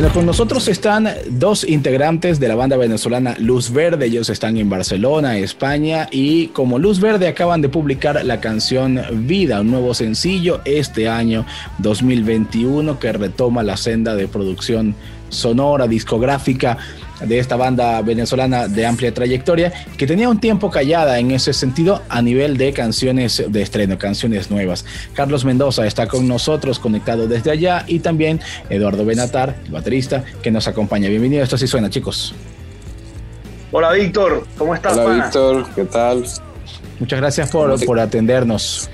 Bueno, con nosotros están dos integrantes de la banda venezolana Luz Verde. Ellos están en Barcelona, España, y como Luz Verde acaban de publicar la canción Vida, un nuevo sencillo este año 2021 que retoma la senda de producción sonora, discográfica de esta banda venezolana de amplia trayectoria, que tenía un tiempo callada en ese sentido a nivel de canciones de estreno, canciones nuevas. Carlos Mendoza está con nosotros, conectado desde allá, y también Eduardo Benatar, el baterista, que nos acompaña. Bienvenido, esto sí suena, chicos. Hola Víctor, ¿cómo estás? Hola Víctor, ¿qué tal? Muchas gracias por, por atendernos.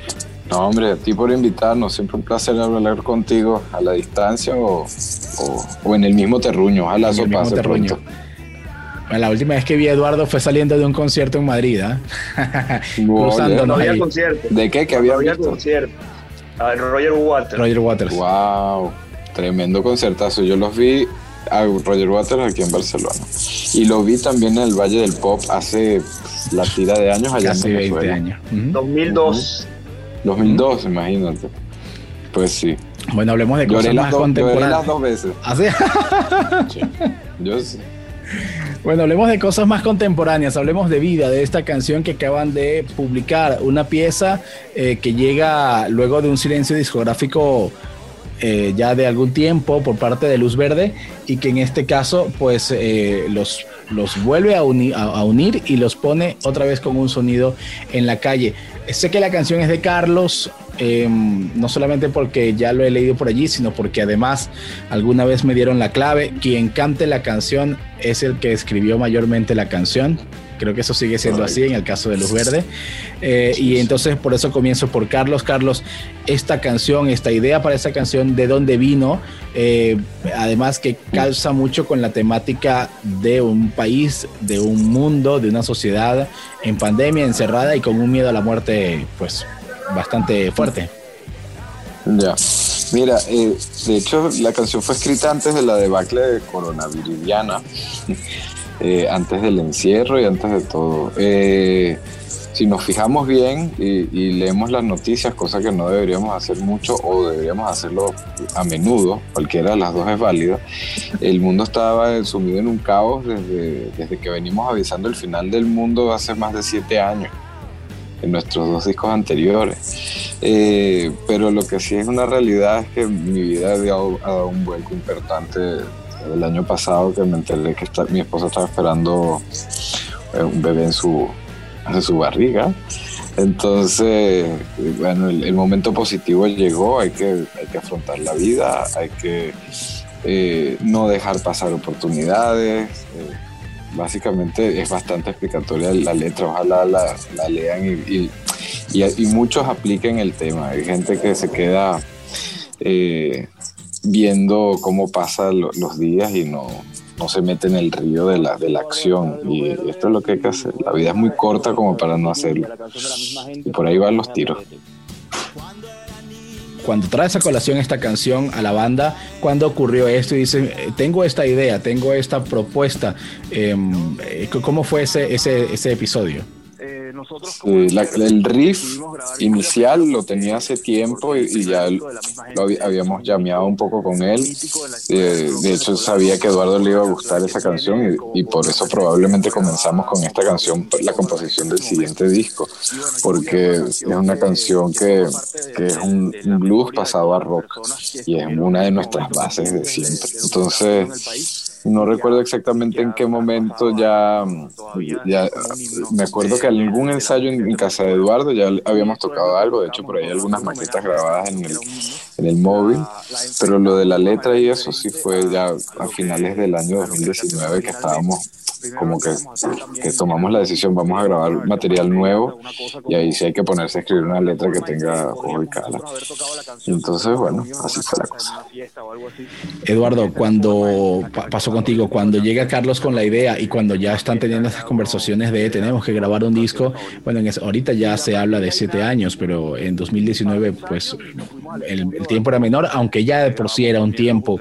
No, hombre, a ti por invitarnos. Siempre un placer hablar contigo a la distancia o, o, en el mismo terruño. Ojalá eso pase pronto. La última vez que vi a Eduardo fue saliendo de un concierto en Madrid. ¿eh? Cruzándonos había concierto. ¿De qué? Que había, había concierto. A Roger Waters. Roger Waters. Wow. Tremendo concertazo. Yo los vi a Roger Waters aquí en Barcelona. Y lo vi también en el Valle del Pop hace la tira de años allá Casi en 20 años. 2002. 2002, imagínate. Pues sí. Bueno, hablemos de cosas más contemporáneas. las dos veces. ¿Ah, sí? Yo sí. Bueno, hablemos de cosas más contemporáneas, hablemos de vida, de esta canción que acaban de publicar, una pieza eh, que llega luego de un silencio discográfico eh, ya de algún tiempo por parte de Luz Verde y que en este caso pues eh, los, los vuelve a, a, unir y los pone otra vez con un sonido en la calle. Sé que la canción es de Carlos, em, no solamente porque ya lo he leído por allí, sino porque además alguna vez me dieron la clave. Quien cante la canción es el que escribió mayormente la canción. Creo que eso sigue siendo así en el caso de Luz Verde. Eh, y entonces por eso comienzo por Carlos. Carlos, esta canción, esta idea para esta canción, ¿de dónde vino? Eh, además que calza mucho con la temática de un país, de un mundo, de una sociedad en pandemia, encerrada y con un miedo a la muerte pues bastante fuerte. Ya. Mira, eh, de hecho la canción fue escrita antes de la debacle de coronavirus eh, antes del encierro y antes de todo. Eh, si nos fijamos bien y, leemos las noticias, cosa que no deberíamos hacer mucho o deberíamos hacerlo a menudo, cualquiera de las dos es válida, el mundo estaba sumido en un caos desde, desde que venimos avisando el final del mundo hace más de siete años, en nuestros dos discos anteriores. Eh, pero lo que sí es una realidad es que mi vida ha dado un vuelco importante el año pasado que me enteré que mi esposa estaba esperando eh, un bebé en su, en su barriga. Entonces, bueno, el, momento positivo llegó, hay que, hay que afrontar la vida, hay que eh, no dejar pasar oportunidades. Eh, básicamente es bastante explicatoria la letra, ojalá la, lean y, y, muchos apliquen el tema. Hay gente que se queda viendo cómo pasan los días y no, no se mete en el río de la, de la acción. Y esto es lo que hay que hacer. La vida es muy corta como para no hacerlo. Y por ahí van los tiros. Cuando traes a colación esta canción a la banda, ¿cuándo ocurrió esto? Y dice, eh, tengo esta idea, tengo esta propuesta. Em, eh, ¿Cómo fue ese, ese, ese episodio? El riff inicial lo tenía hace tiempo y, ya lo habíamos llameado un poco con él. Eh, de hecho, sabía que a Eduardo le iba a gustar esa canción y, por eso probablemente comenzamos con esta canción, la composición del siguiente disco, porque es una canción que, es un, un blues pasado a rock y es una de nuestras bases de siempre. Entonces, no recuerdo exactamente en qué momento ya, ya me acuerdo que algún ensayo en, casa de Eduardo ya habíamos tocado algo, de hecho por ahí algunas maquetas grabadas en el, en el móvil, pero lo de la letra y eso sí fue ya a finales del año 2019 que estábamos como que, que, tomamos la decisión, vamos a grabar material nuevo y ahí sí hay que ponerse a escribir una letra que tenga ojo y cala. entonces, bueno, así fue la cosa. Eduardo, cuando pasó contigo, cuando llega Carlos con la idea y cuando ya están teniendo esas conversaciones de tenemos que grabar un disco, bueno, en ahorita ya se habla de siete años, pero en 2019 pues el, el tiempo era menor, aunque ya de por sí era un tiempo.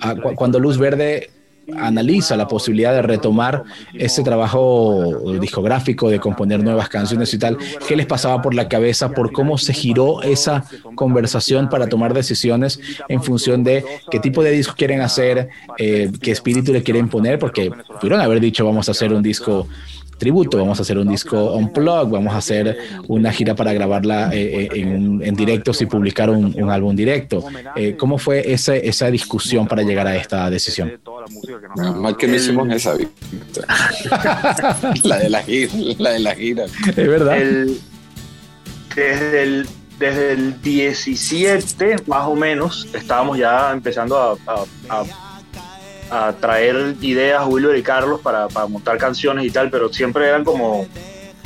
Ah, cuando Luz Verde analiza la posibilidad de retomar ese trabajo discográfico, de componer nuevas canciones y tal, ¿qué les pasaba por la cabeza por cómo se giró esa conversación para tomar decisiones en función de qué tipo de disco quieren hacer, eh, qué espíritu le quieren poner? Porque pudieron haber dicho vamos a hacer un disco tributo, vamos a hacer un disco on plug, vamos a hacer una gira para grabarla eh, eh, en, directo y publicar un, álbum directo. ¿Cómo fue esa discusión para llegar a esta decisión? Mal que no hicimos esa, la de la gira, la de la gira. Es verdad. desde el desde el 17 más o menos estábamos ya empezando a a traer ideas Wilber y Carlos para, montar canciones y tal, pero siempre eran como,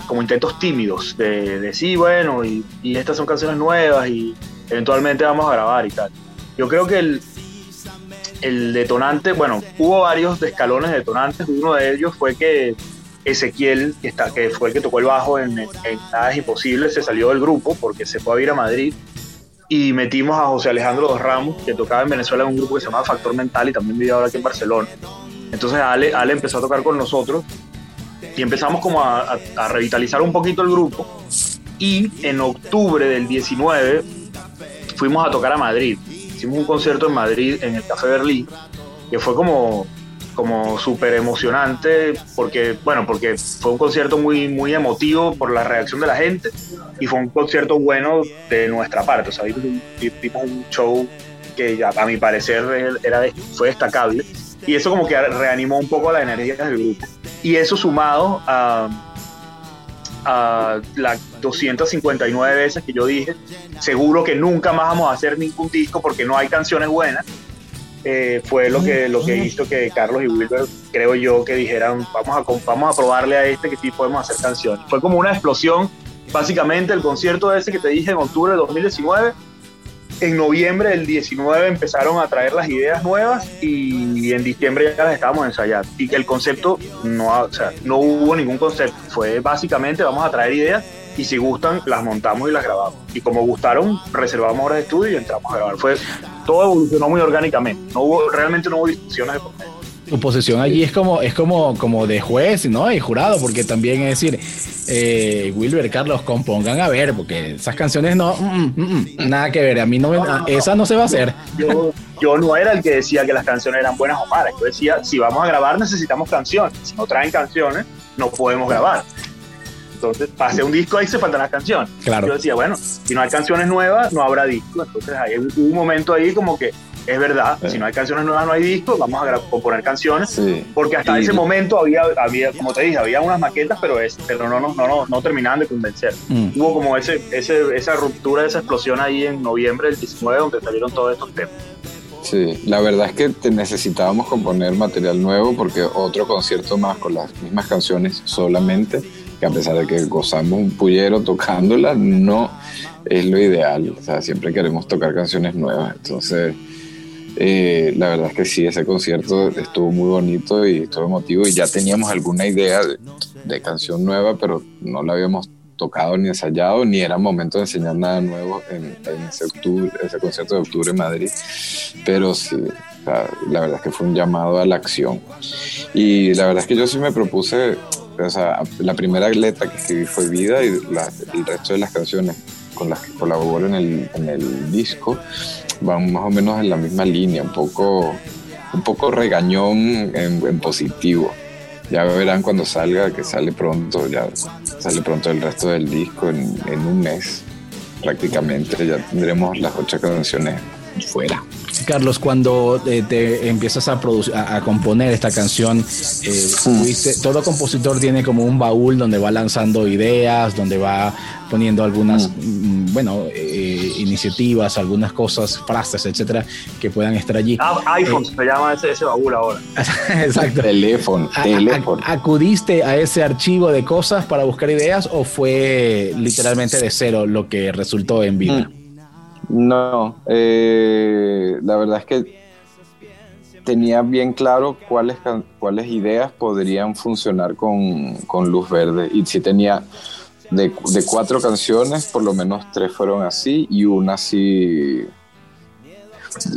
como intentos tímidos de, de sí, bueno, y, estas son canciones nuevas y eventualmente vamos a grabar y tal. Yo creo que el, el detonante, bueno, hubo varios escalones detonantes, uno de ellos fue que Ezequiel, que, está, que fue el que tocó el bajo en, en, Nada es Imposible, se salió del grupo porque se fue a ir a Madrid y metimos a José Alejandro Dos Ramos, que tocaba en Venezuela en un grupo que se llama Factor Mental y también vivía ahora aquí en Barcelona. Entonces Ale, Ale empezó a tocar con nosotros y empezamos como a, revitalizar un poquito el grupo. Y en octubre del 19 fuimos a tocar a Madrid. Hicimos un concierto en Madrid, en el Café Berlín, que fue como como súper emocionante porque, bueno, porque fue un concierto muy, muy emotivo por la reacción de la gente y fue un concierto bueno de nuestra parte. O sea, vimos un show que a, mi parecer era, fue destacable y eso como que reanimó un poco la energía del grupo. Y eso sumado a, a las 259 veces que yo dije, seguro que nunca más vamos a hacer ningún disco porque no hay canciones buenas eh, fue lo que, lo que hizo que Carlos y Wilber, creo yo, que dijeran, vamos a, vamos a probarle a este que sí podemos hacer canciones. Fue como una explosión, básicamente el concierto ese que te dije en octubre de 2019, en noviembre del 19 empezaron a traer las ideas nuevas y en diciembre ya las estábamos ensayando. Y que el concepto, no, o sea, no hubo ningún concepto, fue básicamente vamos a traer ideas y si gustan las montamos y las grabamos. Y como gustaron, reservamos horas de estudio y entramos a grabar. Fue todo evolucionó muy orgánicamente. No hubo, realmente no hubo discusiones de Tu posición allí es como, es como, como de juez, ¿no? Y jurado, porque también es decir, eh, Wilber, Carlos, compongan a ver, porque esas canciones no, mm, mm, mm, nada que ver. A mí no, esa no se va a hacer. Yo, yo no era el que decía que las canciones eran buenas o malas. Yo decía, si vamos a grabar necesitamos canciones. Si no traen canciones, no podemos grabar. Entonces, para hacer un disco ahí se faltan las canciones. Claro. Yo decía, bueno, si no hay canciones nuevas, no habrá disco. Entonces, hay un momento ahí como que es verdad, si no hay canciones nuevas, no hay disco, vamos a componer canciones. Porque hasta ese momento había, había, como te dije, había unas maquetas, pero, es, pero no, no, no, no, terminaban de convencer. Mm. Hubo como ese, ese, esa ruptura, esa explosión ahí en noviembre del 19, donde salieron todos estos temas. Sí, la verdad es que necesitábamos componer material nuevo porque otro concierto más con las mismas canciones solamente que a pesar de que gozamos un pullero tocándola, no es lo ideal. O sea, siempre queremos tocar canciones nuevas. Entonces, eh, la verdad es que sí, ese concierto estuvo muy bonito y estuvo emotivo y ya teníamos alguna idea de, canción nueva, pero no la habíamos tocado ni ensayado, ni era momento de enseñar nada nuevo en, ese, octubre, ese concierto de octubre en Madrid. Pero sí, la verdad es que fue un llamado a la acción. Y la verdad es que yo sí me propuse o sea, la primera letra que escribí fue Vida y el resto de las canciones con las que colaboro en el, en el disco van más o menos en la misma línea, un poco, un poco regañón en, positivo. Ya verán cuando salga, que sale pronto, ya sale pronto el resto del disco en, en un mes prácticamente, ya tendremos las ocho canciones fuera. Carlos, cuando eh, te empiezas a, producir, a, componer esta canción, eh, todo compositor tiene como un baúl donde va lanzando ideas, donde va poniendo algunas, mm. Mm, bueno, eh, iniciativas, algunas cosas, frases, etcétera, que puedan estar allí. Ah, iPhone se llama ese, baúl ahora. Exacto. Teléfono, teléfono. ¿Acudiste a ese archivo de cosas para buscar ideas o fue literalmente de cero lo que resultó en vida? Mm. No, eh, la verdad es que tenía bien claro cuáles, cuáles ideas podrían funcionar con, Luz Verde. Y sí tenía de, cuatro canciones, por lo menos tres fueron así y una sí.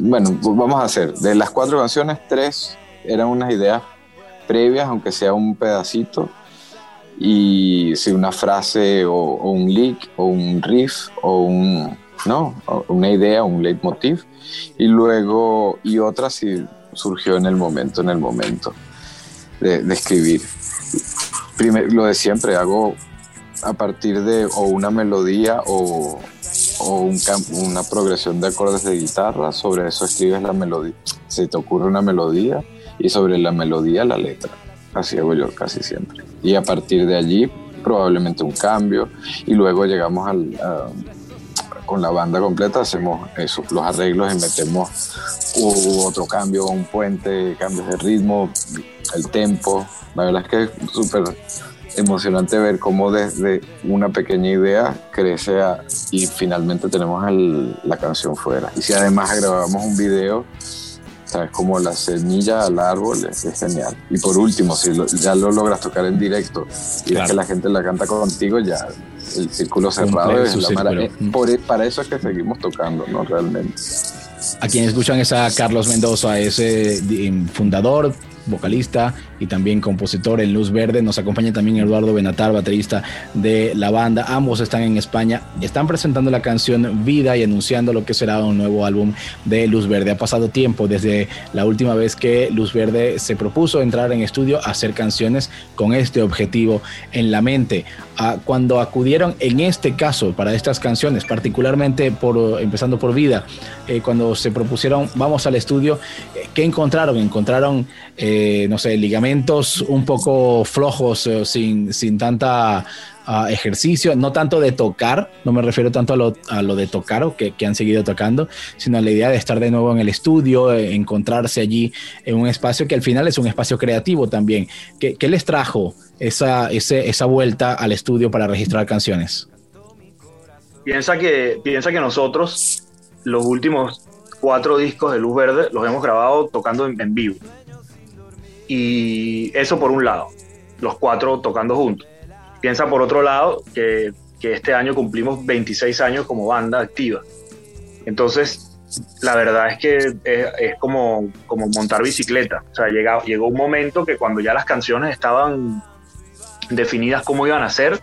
Bueno, vamos a hacer. De las cuatro canciones, tres eran unas ideas previas, aunque sea un pedacito, y si una frase o, un lick o un riff o un, no, una idea, un leitmotiv, y luego, y otra si surgió en el momento, en el momento de, escribir. Primero, lo de siempre, hago a partir de o una melodía o, o un, una progresión de acordes de guitarra, sobre eso escribes la melodía, se te ocurre una melodía y sobre la melodía la letra. Así hago yo casi siempre. Y a partir de allí probablemente un cambio y luego llegamos al, con la banda completa, hacemos eso, los arreglos y metemos otro cambio, un puente, cambios de ritmo, el tempo. La verdad es que es súper emocionante ver cómo desde una pequeña idea crece y finalmente tenemos la canción fuera. Y si además grabamos un video, sabes, como la semilla al árbol, es, genial. Y por último, si ya lo logras tocar en directo y es que la gente la canta contigo, ya el círculo cerrado es la eh, Por, para eso es que seguimos tocando, ¿no? Realmente. A quienes escuchan es a Carlos Mendoza, ese fundador, vocalista y también compositor en Luz Verde. Nos acompaña también Eduardo Benatar, baterista de la banda. Ambos están en España. Están presentando la canción Vida y anunciando lo que será un nuevo álbum de Luz Verde. Ha pasado tiempo desde la última vez que Luz Verde se propuso entrar en estudio a hacer canciones con este objetivo en la mente. Ah, cuando acudieron en este caso para estas canciones, particularmente por empezando por Vida, eh, cuando se propusieron vamos al estudio, eh, ¿qué encontraron? Encontraron eh, no sé, ligamentos un poco flojos, eh, sin, sin tanta ah, ejercicio, no tanto de tocar, no me refiero tanto a lo, a lo de tocar o que, que, han seguido tocando, sino a la idea de estar de nuevo en el estudio, eh, encontrarse allí en un espacio que al final es un espacio creativo también. ¿Qué, qué les trajo esa, esa vuelta al estudio para registrar canciones? Piensa que, piensa que nosotros los últimos cuatro discos de Luz Verde los hemos grabado tocando en vivo. Y eso por un lado, los cuatro tocando juntos. Piensa por otro lado que, que este año cumplimos 26 años como banda activa. Entonces, la verdad es que es, como, como montar bicicleta. O sea, llega, llegó un momento que cuando ya las canciones estaban definidas cómo iban a ser,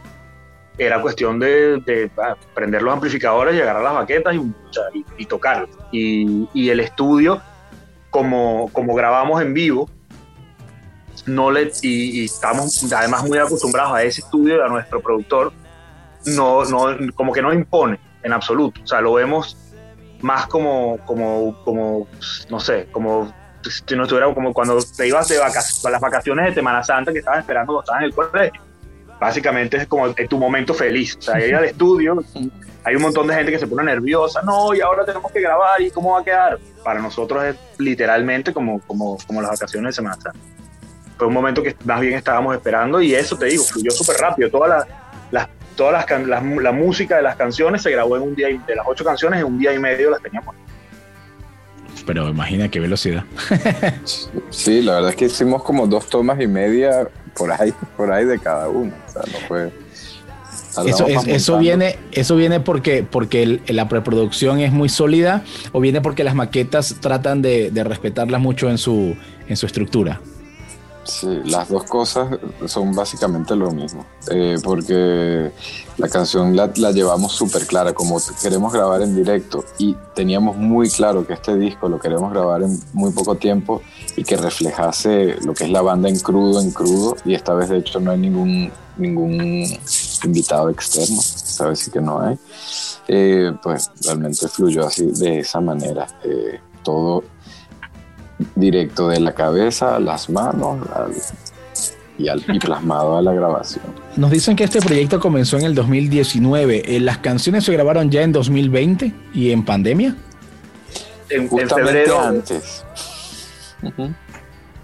era cuestión de, prender los amplificadores y agarrar las baquetas y, y, tocar. Y, y, el estudio, como, como grabamos en vivo, no le, y, estamos además muy acostumbrados a ese estudio y a nuestro productor, no, no, como que no impone en absoluto. O sea, lo vemos más como, como, como no sé, como si no estuviera como cuando te ibas de vacaciones, las vacaciones de Semana Santa que estabas esperando cuando estabas en el colegio. Básicamente es como tu momento feliz. O sea, ir al estudio, hay un montón de gente que se pone nerviosa, no, y ahora tenemos que grabar, ¿y cómo va a quedar? Para nosotros es literalmente como, como, como las vacaciones de Semana Santa fue un momento que más bien estábamos esperando y eso te digo, fluyó súper rápido. Toda la, las, todas las, la música de las canciones se grabó en un día, y, de las ocho canciones en un día y medio las teníamos. Pero imagina qué velocidad. sí, la verdad es que hicimos como dos tomas y media por ahí, por ahí de cada uno. O sea, no fue... Eso, eso, viene, eso viene porque, porque la preproducción es muy sólida o viene porque las maquetas tratan de, de respetarlas mucho en su, en su estructura. Sí, las dos cosas son básicamente lo mismo, eh, porque la canción la, llevamos súper clara, como queremos grabar en directo y teníamos muy claro que este disco lo queremos grabar en muy poco tiempo y que reflejase lo que es la banda en crudo, en crudo, y esta vez de hecho no hay ningún, ningún invitado externo, vez sí que no hay, eh, pues realmente fluyó así de esa manera, eh, todo directo de la cabeza a las manos y, al, plasmado a la grabación. Nos dicen que este proyecto comenzó en el 2019. Eh, ¿Las canciones se grabaron ya en 2020 y en pandemia? En, febrero antes.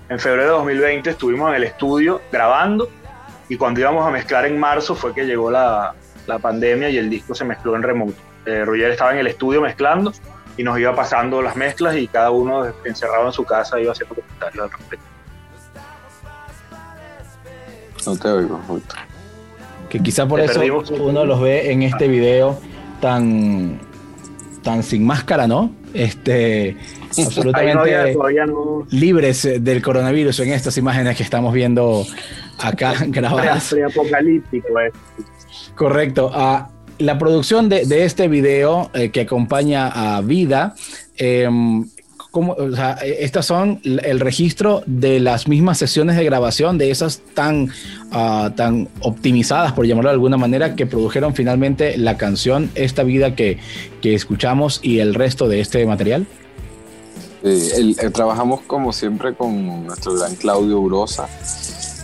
En febrero de 2020 estuvimos en el estudio grabando y cuando íbamos a mezclar en marzo fue que llegó la, pandemia y el disco se mezcló en remoto. Eh, Roger estaba en el estudio mezclando y nos iba pasando las mezclas y cada uno encerrado en su casa iba haciendo comentarios al respecto. No te oigo, justo. Que quizá por eso uno los ve en este video tan, tan sin máscara, ¿no? este, absolutamente libres del coronavirus en estas imágenes que estamos viendo acá grabadas. apocalíptico, eh. Correcto. Ah, la producción de, este video eh, que acompaña a Vida, em, estas son el registro de las mismas sesiones de grabación, de esas tan, ah, tan optimizadas, por llamarlo de alguna manera, que produjeron finalmente la canción Esta Vida que, escuchamos y el resto de este material. Trabajamos como siempre con nuestro gran Claudio Urosa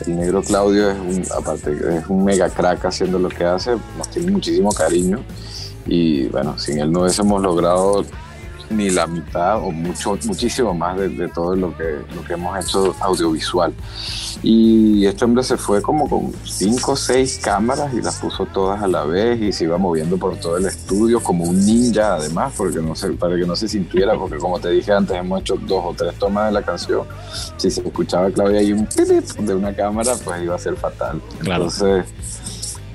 el negro Claudio es un, aparte, es un mega crack haciendo lo que hace, nos tiene muchísimo cariño. Y bueno, sin él no hubiésemos logrado ni la mitad o mucho, muchísimo más de, todo lo que, lo que hemos hecho audiovisual. Y este hombre se fue como con cinco o seis cámaras y las puso todas a la vez y se iba moviendo por todo el estudio como un ninja además, porque no se, para que no se sintiera, porque como te dije antes, hemos hecho dos o tres tomas de la canción. Si se escuchaba Claudia y un de una cámara, pues iba a ser fatal. Entonces,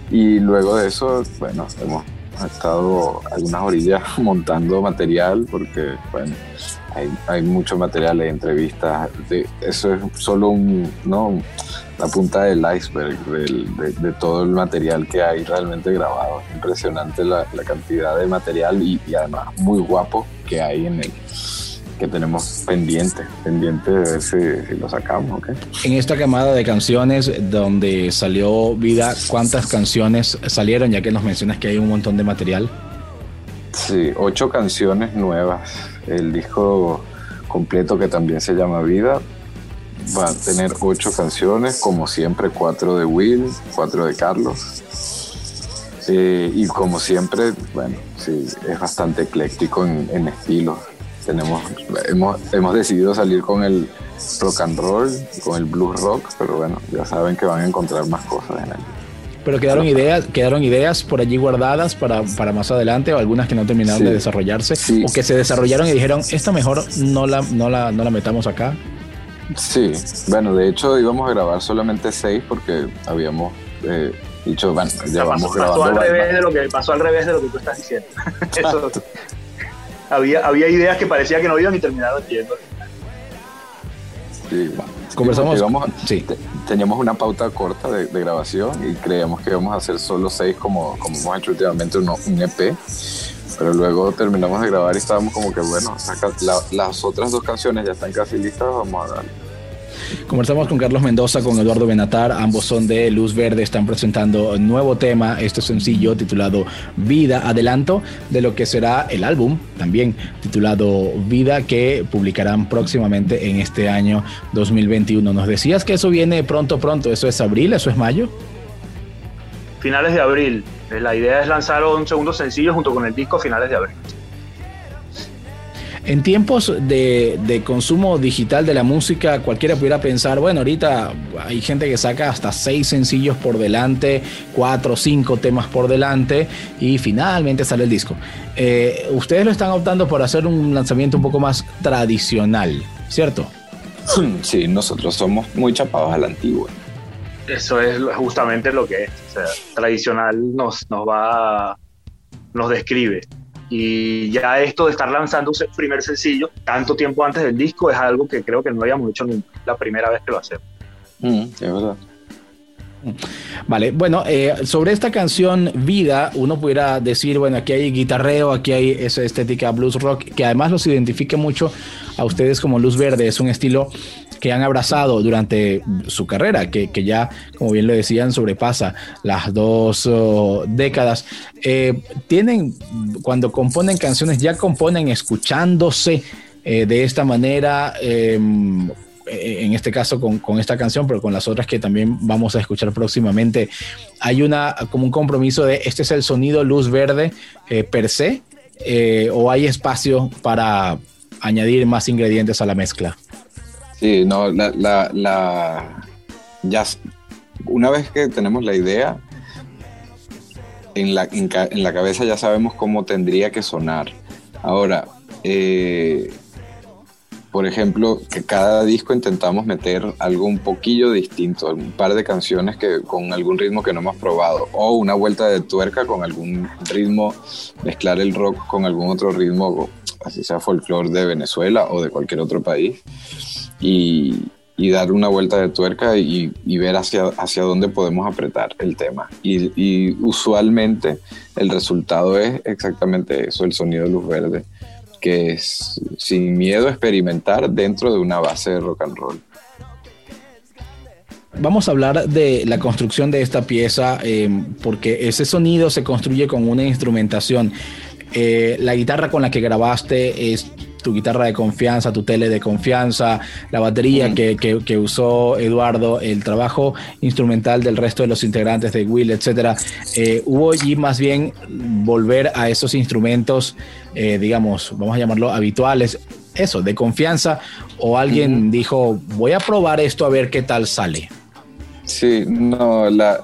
y luego de eso, bueno, hemos ha estado algunas orillas montando material porque, bueno, hay, hay mucho material de entrevistas. De, eso es solo un, ¿no? la punta del iceberg de, todo el material que hay realmente grabado. Impresionante la, cantidad de material y, y además muy guapo que hay en el, que tenemos pendiente, pendiente de ver si, lo sacamos. En esta camada de canciones donde salió Vida, ¿cuántas canciones salieron? Ya que nos mencionas que hay un montón de material. Sí, ocho canciones nuevas. El disco completo que también se llama Vida va a tener ocho canciones, como siempre, cuatro de Will, cuatro de Carlos. Eh, y como siempre, bueno, sí, es bastante ecléctico en, en estilos tenemos, hemos, hemos decidido salir con el rock and roll, con el blues rock, pero bueno, ya saben que van a encontrar más cosas en él. Pero quedaron ideas, quedaron ideas por allí guardadas para, para más adelante, o algunas que no terminaron de desarrollarse, o que se desarrollaron y dijeron, esta mejor no la, no la, no la metamos acá. Sí, bueno, de hecho íbamos a grabar solamente seis porque habíamos eh, dicho, bueno, ya vamos grabando. Pasó al, revés de lo que, pasó al revés de lo que tú estás diciendo. Eso, había, había ideas que parecía que no iban y terminaron yendo. Sí, Conversamos. sí. teníamos una pauta corta de, grabación y creíamos que íbamos a hacer solo seis como, como hemos hecho últimamente un EP. Pero luego terminamos de grabar y estábamos como que, bueno, las otras dos canciones ya están casi listas, vamos a darle. Conversamos con Carlos Mendoza, con Eduardo Benatar, ambos son de Luz Verde, están presentando un nuevo tema, este sencillo titulado Vida, adelanto de lo que será el álbum también titulado Vida que publicarán próximamente en este año 2021. Nos decías que eso viene pronto, pronto, eso es abril, eso es mayo. Finales de abril. La idea es lanzar un segundo sencillo junto con el disco finales de abril. En tiempos de, consumo digital de la música, cualquiera pudiera pensar, bueno, ahorita hay gente que saca hasta seis sencillos por delante, cuatro o cinco temas por delante y finalmente sale el disco. Eh, ustedes lo están optando por hacer un lanzamiento un poco más tradicional, ¿cierto? Sí, nosotros somos muy chapados a la antigua. Eso es justamente lo que es. O sea, tradicional nos, nos va, nos describe. Y ya esto de estar lanzando un primer sencillo tanto tiempo antes del disco es algo que creo que no habíamos hecho nunca, la primera vez que lo hacemos. Mm, es verdad. Vale, bueno, eh, sobre esta canción Vida, uno pudiera decir, bueno, aquí hay guitarreo, aquí hay esa estética blues rock, que además los identifique mucho a ustedes como Luz Verde, es un estilo que han abrazado durante su carrera, que, ya, como bien lo decían, sobrepasa las dos oh, décadas. Eh, tienen, cuando componen canciones, ya componen escuchándose eh, de esta manera em, eh, en este caso con, esta canción, pero con las otras que también vamos a escuchar próximamente, hay una como un compromiso de este es el sonido luz verde per se, o hay espacio para añadir más ingredientes a la mezcla. Sí, no, la, la, ya una vez que tenemos la idea, en la, en, la cabeza ya sabemos cómo tendría que sonar. Ahora, eh, por ejemplo, que cada disco intentamos meter algo un poquillo distinto, un par de canciones que con algún ritmo que no hemos probado, o una vuelta de tuerca con algún ritmo, mezclar el rock con algún otro ritmo así sea folclore de Venezuela o de cualquier otro país, y, y dar una vuelta de tuerca y, ver hacia, hacia dónde podemos apretar el tema. Y, y, usualmente el resultado es exactamente eso, el sonido de luz verde, que es sin miedo a experimentar dentro de una base de rock and roll. Vamos a hablar de la construcción de esta pieza, eh, porque ese sonido se construye con una instrumentación. Eh, la guitarra con la que grabaste es tu guitarra de confianza, tu tele de confianza, la batería que, usó Eduardo, el trabajo instrumental del resto de los integrantes de Will, etcétera. Eh, hubo allí más bien volver a esos instrumentos, digamos, vamos a llamarlo habituales, eso, de confianza, o alguien dijo, voy a probar esto a ver qué tal sale. Sí, no, la,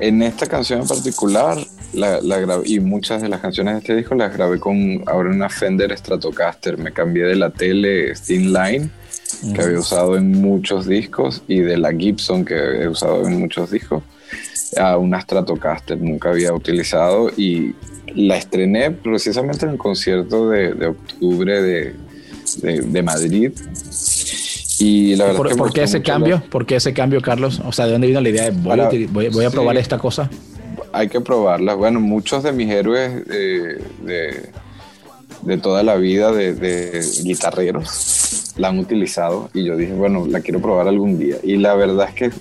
en esta canción en particular, la, grabé, y muchas de las canciones de este disco las grabé con ahora una Fender Stratocaster. Me cambié de la tele Thin Line, que había usado en muchos discos, y de la Gibson, que he usado en muchos discos, a una Stratocaster. Nunca había utilizado y la estrené precisamente en el concierto de, octubre de, de Madrid y la verdad ¿Por, qué ese cambio? ¿Por qué ese cambio, Carlos? O sea, ¿de dónde vino la idea de voy, a, probar esta cosa? Hay que probarla. Bueno, muchos de mis héroes de, de, toda la vida de, guitarreros la han utilizado y yo dije, bueno, la quiero probar algún día. Y la verdad es que es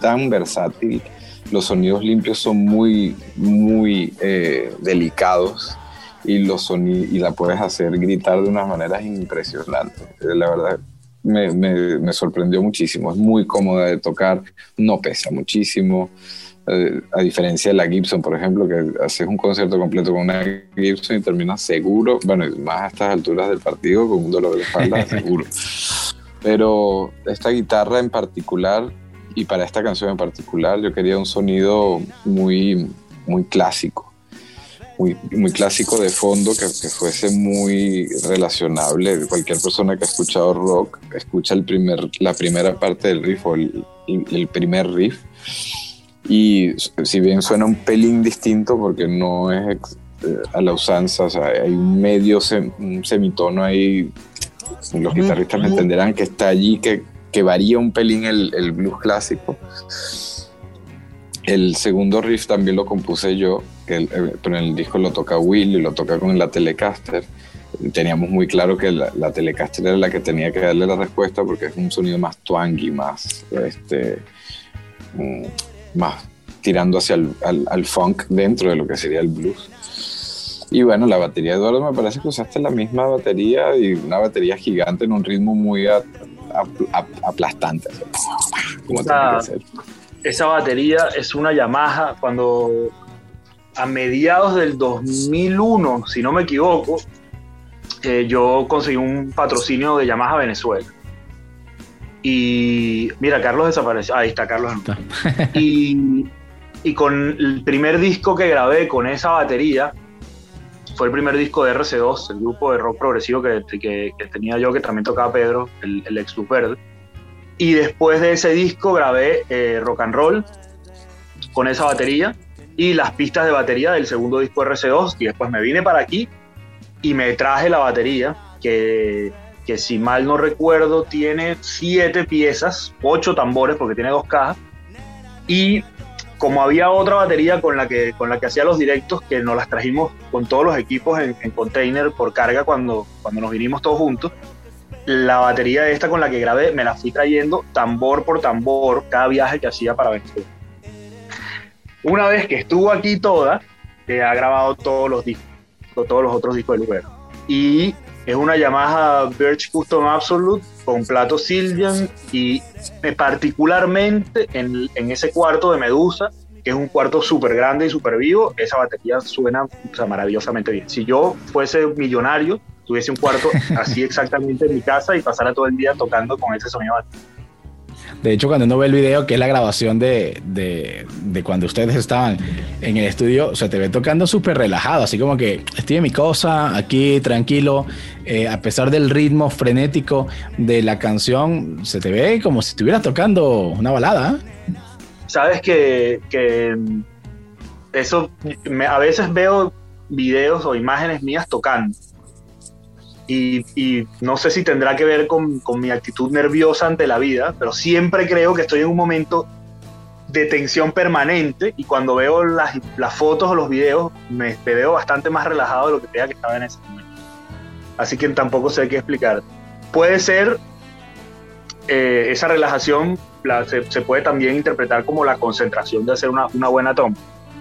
tan versátil. Los sonidos limpios son muy, muy eh, delicados y, los y la puedes hacer gritar de unas maneras impresionantes. La verdad, me, me, sorprendió muchísimo. Es muy cómoda de tocar, no pesa muchísimo. Eh, a diferencia de la Gibson, por ejemplo, que haces un concierto completo con una Gibson y terminas seguro, bueno, más a estas alturas del partido, con un dolor de espalda, seguro. Pero esta guitarra en particular, y para esta canción en particular, yo quería un sonido muy, muy clásico muy, clásico de fondo que, fuese muy relacionable. Cualquier persona que ha escuchado rock escucha el primer, la primera parte del riff o el, primer riff. Y si bien suena un pelín distinto porque no es eh, a la usanza, o sea, hay un medio un semitono ahí, los guitarristas me entenderán que está allí, que, que varía un pelín el, el blues clásico. El segundo riff también lo compuse yo, que pero en el disco lo toca Will y lo toca con la Telecaster. Teníamos muy claro que la, Telecaster era la que tenía que darle la respuesta porque es un sonido más twangy, más, este, mm, más tirando hacia el al, funk dentro de lo que sería el blues. Y bueno, la batería de Eduardo me parece que usaste la misma batería y una batería gigante en un ritmo muy aplastante. Como tiene que ser esa batería es una Yamaha cuando a mediados del 2001, si no me equivoco, eh, yo conseguí un patrocinio de Yamaha Venezuela. Y mira, Carlos desapareció. Ahí está Carlos. y, y con el primer disco que grabé con esa batería, fue el primer disco de RC2, el grupo de rock progresivo que, que, tenía yo, que también tocaba Pedro, el, el ex Verde. Y después de ese disco grabé eh, rock and roll con esa batería y las pistas de batería del segundo disco RC2 y después me vine para aquí y me traje la batería que, que si mal no recuerdo tiene siete piezas, ocho tambores porque tiene dos cajas y como había otra batería con la que, con la que hacía los directos que nos las trajimos con todos los equipos en, en container por carga cuando, cuando nos vinimos todos juntos, la batería esta con la que grabé me la fui trayendo tambor por tambor cada viaje que hacía para Venezuela. Una vez que estuvo aquí toda, te ha grabado todos los todos los otros discos del lugar. Y es una Yamaha Birch Custom Absolute con plato Silvian y particularmente en, en, ese cuarto de Medusa, que es un cuarto súper grande y súper vivo, esa batería suena maravillosamente bien. Si yo fuese millonario, tuviese un cuarto así exactamente en mi casa y pasara todo el día tocando con ese sonido. De hecho, cuando uno ve el video, que es la grabación de, cuando ustedes estaban en el estudio, se te ve tocando súper relajado, así como que estoy en mi cosa, aquí tranquilo, eh, a pesar del ritmo frenético de la canción, se te ve como si estuvieras tocando una balada. ¿eh? Sabes que, eso, a veces veo videos o imágenes mías tocando y, no sé si tendrá que ver con, con, mi actitud nerviosa ante la vida, pero siempre creo que estoy en un momento de tensión permanente y cuando veo las, las fotos o los videos me, veo bastante más relajado de lo que tenía que estaba en ese momento. Así que tampoco sé qué explicar. Puede ser eh, esa relajación, se, se, puede también interpretar como la concentración de hacer una, una buena toma.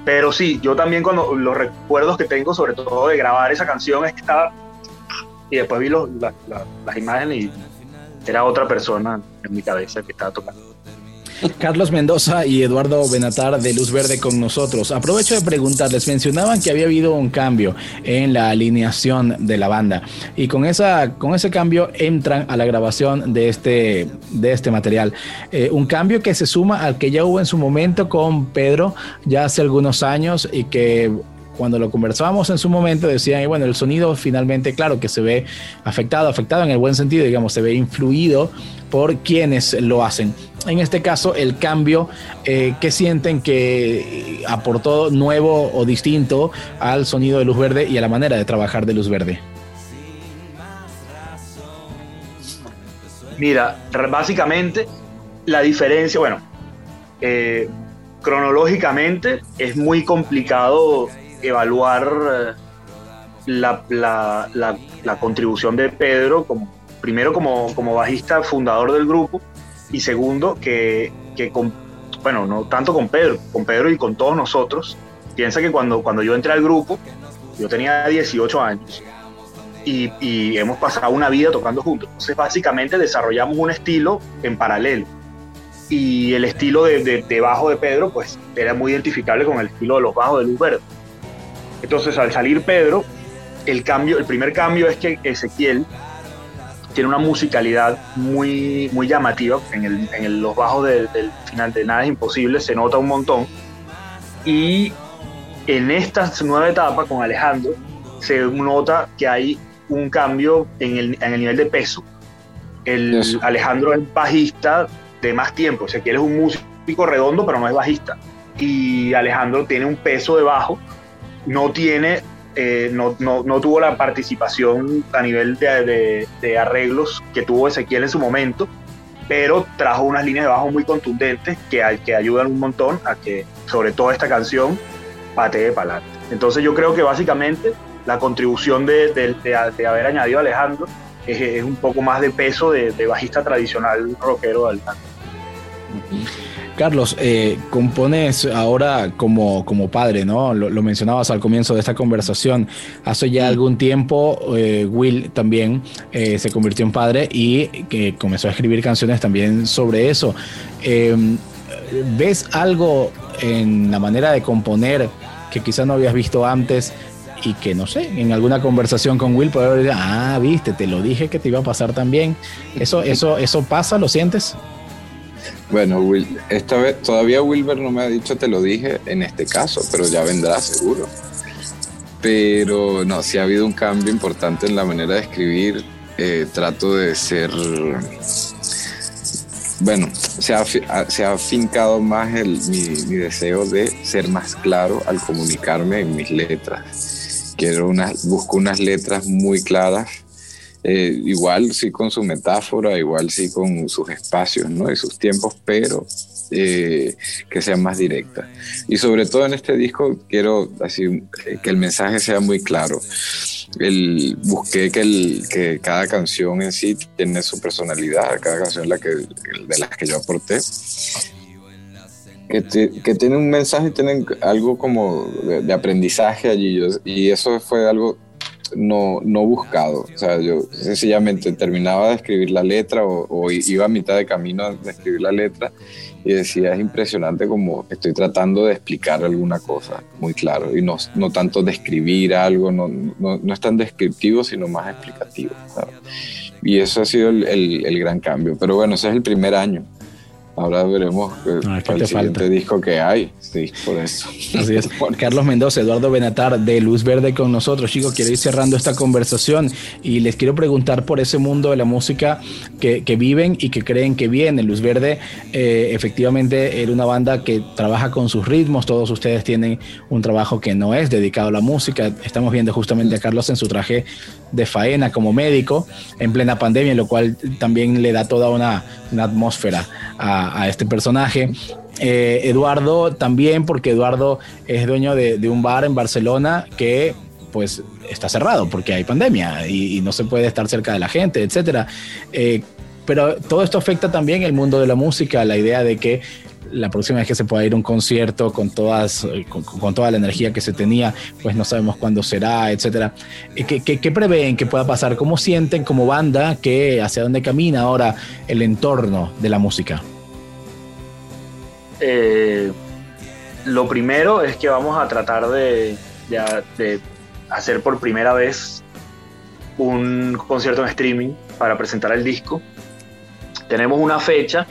Pero sí, yo también cuando los recuerdos que tengo, sobre todo de grabar esa canción, es que estaba y después vi las imágenes y era otra persona en mi cabeza que estaba tocando. Carlos Mendoza y Eduardo Benatar de Luz Verde con nosotros. Aprovecho de preguntarles, mencionaban que había habido un cambio en la alineación de la banda y con, esa, con ese cambio entran a la grabación de este, de este material. Eh, un cambio que se suma al que ya hubo en su momento con Pedro ya hace algunos años y que cuando lo conversábamos en su momento decían, y bueno, el sonido finalmente, claro que se ve afectado, afectado en el buen sentido, digamos, se ve influido por quienes lo hacen. En este caso, el cambio eh, que sienten que aportó nuevo o distinto al sonido de luz verde y a la manera de trabajar de luz verde. Mira, básicamente la diferencia, bueno, eh, cronológicamente es muy complicado evaluar eh, la, la, contribución de Pedro, como, primero como, como bajista fundador del grupo, y segundo, que, que con, bueno, no tanto con Pedro, con Pedro y con todos nosotros. Piensa que cuando, cuando yo entré al grupo, yo tenía 18 años y, y, hemos pasado una vida tocando juntos. Entonces, básicamente desarrollamos un estilo en paralelo. Y el estilo de, de, de bajo de Pedro, pues era muy identificable con el estilo de los bajos de Luz Verde. Entonces, al salir Pedro, el, cambio, el primer cambio es que Ezequiel tiene una musicalidad muy, muy llamativa. En, los bajos del final de Nada es Imposible se nota un montón. Y en esta nueva etapa con Alejandro se nota que hay un cambio en el, nivel de peso. El Alejandro es bajista de más tiempo. Ezequiel es un músico redondo, pero no es bajista. Y Alejandro tiene un peso de bajo no tiene, eh, no, tuvo la participación a nivel de, arreglos que tuvo Ezequiel en su momento, pero trajo unas líneas de bajo muy contundentes que, que ayudan un montón a que, sobre todo esta canción, patee para adelante. Entonces yo creo que básicamente la contribución de, haber añadido a Alejandro es, un poco más de peso de, bajista tradicional rockero de Alejandro. Carlos, eh, compones ahora como, como padre, ¿no? Lo, mencionabas al comienzo de esta conversación. Hace ya algún tiempo, eh, Will también eh, se convirtió en padre y que comenzó a escribir canciones también sobre eso. Em, ¿Ves algo en la manera de componer que quizás no habías visto antes? y que no sé, en alguna conversación con Will puede haber ah, viste, te lo dije que te iba a pasar también. Eso, eso, eso pasa, ¿lo sientes? Bueno, esta vez todavía Wilber no me ha dicho te lo dije en este caso, pero ya vendrá seguro. Pero no, sí ha habido un cambio importante en la manera de escribir. Eh, trato de ser, bueno, se ha, se ha afincado más el, mi, mi, deseo de ser más claro al comunicarme en mis letras. Quiero unas, busco unas letras muy claras eh, igual sí con su metáfora, igual sí con sus espacios ¿no? y sus tiempos, pero eh, que sean más directas. Y sobre todo en este disco quiero así, eh, que el mensaje sea muy claro. El, busqué que, el, que cada canción en sí tiene su personalidad, cada canción la que, de las que yo aporté. Que, que tiene un mensaje, tienen algo como de, aprendizaje allí. y eso fue algo no, no buscado. O sea, yo sencillamente terminaba de escribir la letra o, iba a mitad de camino de escribir la letra y decía, es impresionante como estoy tratando de explicar alguna cosa muy claro y no, no tanto describir algo, no, no, es tan descriptivo, sino más explicativo. Y eso ha sido el, el, gran cambio. Pero bueno, ese es el primer año. Ahora veremos ah, el siguiente disco que hay. Sí, por eso. Así es. Carlos Mendoza, Eduardo Benatar de Luz Verde con nosotros. Chicos, quiero ir cerrando esta conversación y les quiero preguntar por ese mundo de la música que, viven y que creen que viene. Luz Verde eh, efectivamente era una banda que trabaja con sus ritmos. Todos ustedes tienen un trabajo que no es dedicado a la música. Estamos viendo justamente a Carlos en su traje de faena como médico en plena pandemia, lo cual también le da toda una, atmósfera a, este personaje. Eh, Eduardo también, porque Eduardo es dueño de, un bar en Barcelona que pues está cerrado porque hay pandemia y, no se puede estar cerca de la gente, etcétera. Eh, pero todo esto afecta también el mundo de la música, la idea de que la próxima vez que se pueda ir a un concierto con, todas, eh, con, toda la energía que se tenía, pues no sabemos cuándo será, etcétera. Eh, ¿Qué, qué, prevén que pueda pasar? ¿Cómo sienten como banda que hacia dónde camina ahora el entorno de la música? Eh, lo primero es que vamos a tratar de, de hacer por primera vez un concierto en streaming para presentar el disco. Tenemos una fecha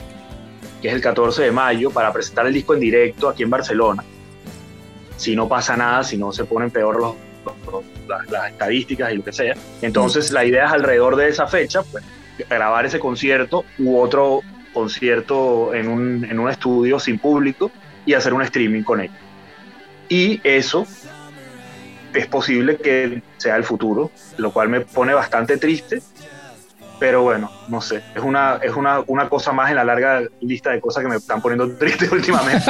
que es el 14 de mayo, para presentar el disco en directo aquí en Barcelona. Si no pasa nada, si no se ponen peor los, las, estadísticas y lo que sea. Entonces, la idea es alrededor de esa fecha, pues, grabar ese concierto u otro concierto en un, en un estudio sin público y hacer un streaming con él. Y eso es posible que sea el futuro, lo cual me pone bastante triste pero bueno, no sé, es una, es una, una cosa más en la larga lista de cosas que me están poniendo triste últimamente.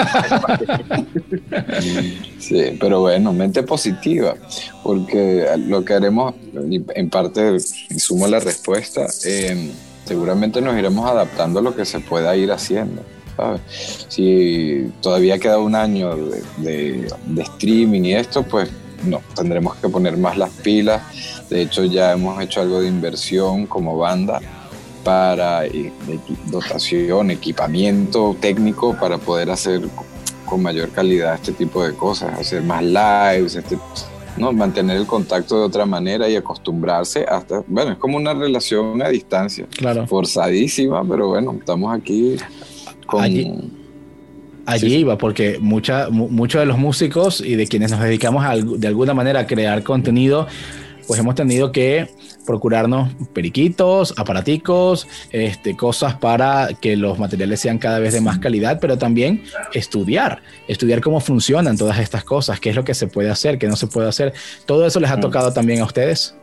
sí, pero bueno, mente positiva, porque lo que haremos, en parte, sumo la respuesta, em, seguramente nos iremos adaptando a lo que se pueda ir haciendo. ¿sabes? Si todavía queda un año de, de streaming y esto, pues no, tendremos que poner más las pilas. De hecho, ya hemos hecho algo de inversión como banda para eh, dotación, equipamiento técnico para poder hacer con mayor calidad este tipo de cosas, hacer más lives, este, ¿no? mantener el contacto de otra manera y acostumbrarse hasta, bueno, es como una relación a distancia, claro. forzadísima, pero bueno, estamos aquí con allí iba, porque mucha, muchos de los músicos y de quienes nos dedicamos de alguna manera a crear contenido, pues hemos tenido que procurarnos periquitos, aparaticos, este, cosas para que los materiales sean cada vez de más calidad, pero también estudiar, estudiar cómo funcionan todas estas cosas, qué es lo que se puede hacer, qué no se puede hacer. ¿Todo eso les ha mm. tocado también a ustedes?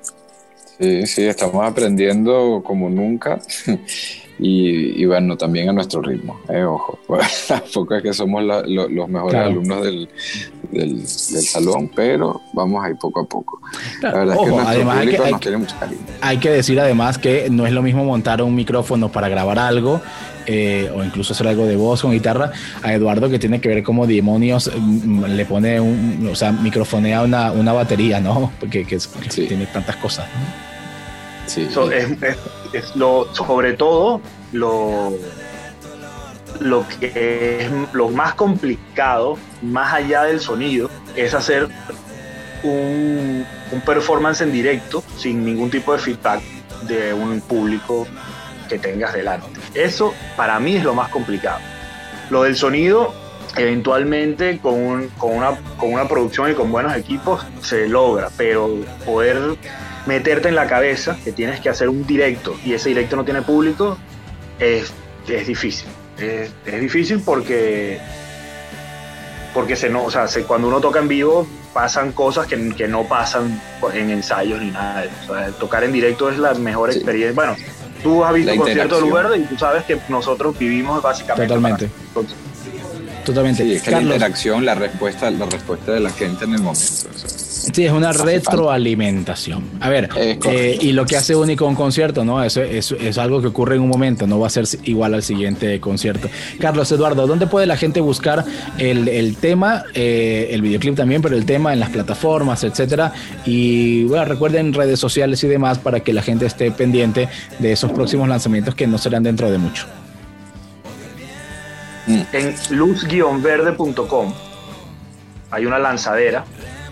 Sí, sí, estamos aprendiendo como nunca. y, bueno, también a nuestro ritmo, eh, ojo, tampoco es que somos los mejores alumnos del, del, salón, pero vamos ahí poco a poco. La verdad es que nuestro público nos tiene mucho cariño. Hay que decir además que no es lo mismo montar un micrófono para grabar algo eh, o incluso hacer algo de voz con guitarra, a Eduardo que tiene que ver cómo demonios mm, le pone un, o sea, microfonea una, una batería, ¿no? Porque que, tiene tantas cosas. Sí. es, lo, sobre todo lo, lo que es lo más complicado, más allá del sonido, es hacer un, un performance en directo sin ningún tipo de feedback de un público que tengas delante. Eso para mí es lo más complicado. Lo del sonido, eventualmente con, con, una, con una producción y con buenos equipos se logra, pero poder meterte en la cabeza que tienes que hacer un directo y ese directo no tiene público es, es difícil. Es, difícil porque, porque se no, o sea, cuando uno toca en vivo pasan cosas que, que, no pasan en ensayos ni nada. O sea, tocar en directo es la mejor experiencia. Bueno, tú has visto conciertos de Verde y tú sabes que nosotros vivimos básicamente. Totalmente. Totalmente. Sí, es la interacción, la respuesta, la respuesta de la gente en el momento. Sí, es una retroalimentación. A ver, eh, y lo que hace único un concierto, ¿no? Eso, es algo que ocurre en un momento, no va a ser igual al siguiente concierto. Carlos Eduardo, ¿dónde puede la gente buscar el, tema, eh, el videoclip también, pero el tema en las plataformas, etcétera? Y bueno, recuerden redes sociales y demás para que la gente esté pendiente de esos próximos lanzamientos que no serán dentro de mucho. En luz-verde.com hay una lanzadera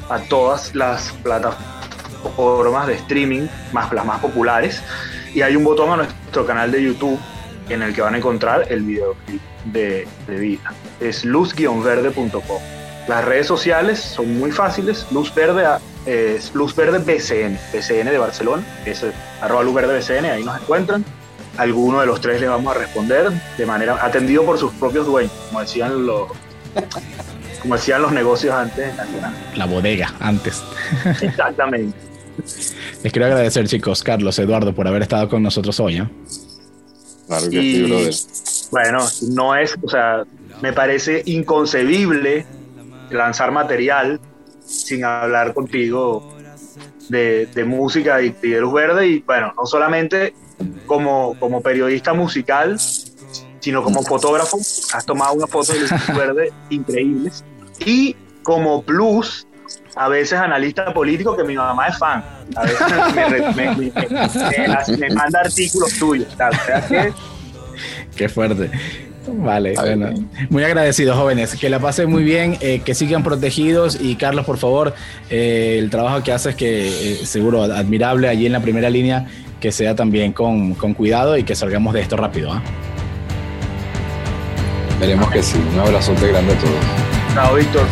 a todas las plataformas de streaming, más las más populares, y hay un botón a nuestro canal de YouTube en el que van a encontrar el videoclip de, de Vida. Es luz-verde.com. Las redes sociales son muy fáciles. Luz Verde es Luz Verde BCN, BCN de Barcelona, es arroba Luz Verde BCN, ahí nos encuentran. Alguno de los tres le vamos a responder de manera atendido por sus propios dueños, como decían los, como decían los negocios antes La bodega antes. Exactamente. Les quiero agradecer, chicos, Carlos, Eduardo, por haber estado con nosotros hoy. ¿eh? Claro que sí, brother. Bueno, no es, o sea, me parece inconcebible lanzar material sin hablar contigo de, música y, de luz verde y bueno, no solamente como, como periodista musical, sino como fotógrafo, has tomado unas fotos de luz verde increíbles y como plus, a veces analista político que mi mamá es fan, a veces me, manda artículos tuyos, Qué fuerte. Vale, bueno. Muy agradecidos, jóvenes. Que la pasen muy bien, eh, que sigan protegidos. Y Carlos, por favor, eh, el trabajo que haces, que eh, seguro admirable allí en la primera línea, que sea también con, cuidado y que salgamos de esto rápido. ¿ah? Veremos que sí. Un abrazote grande a todos. Chao, Víctor.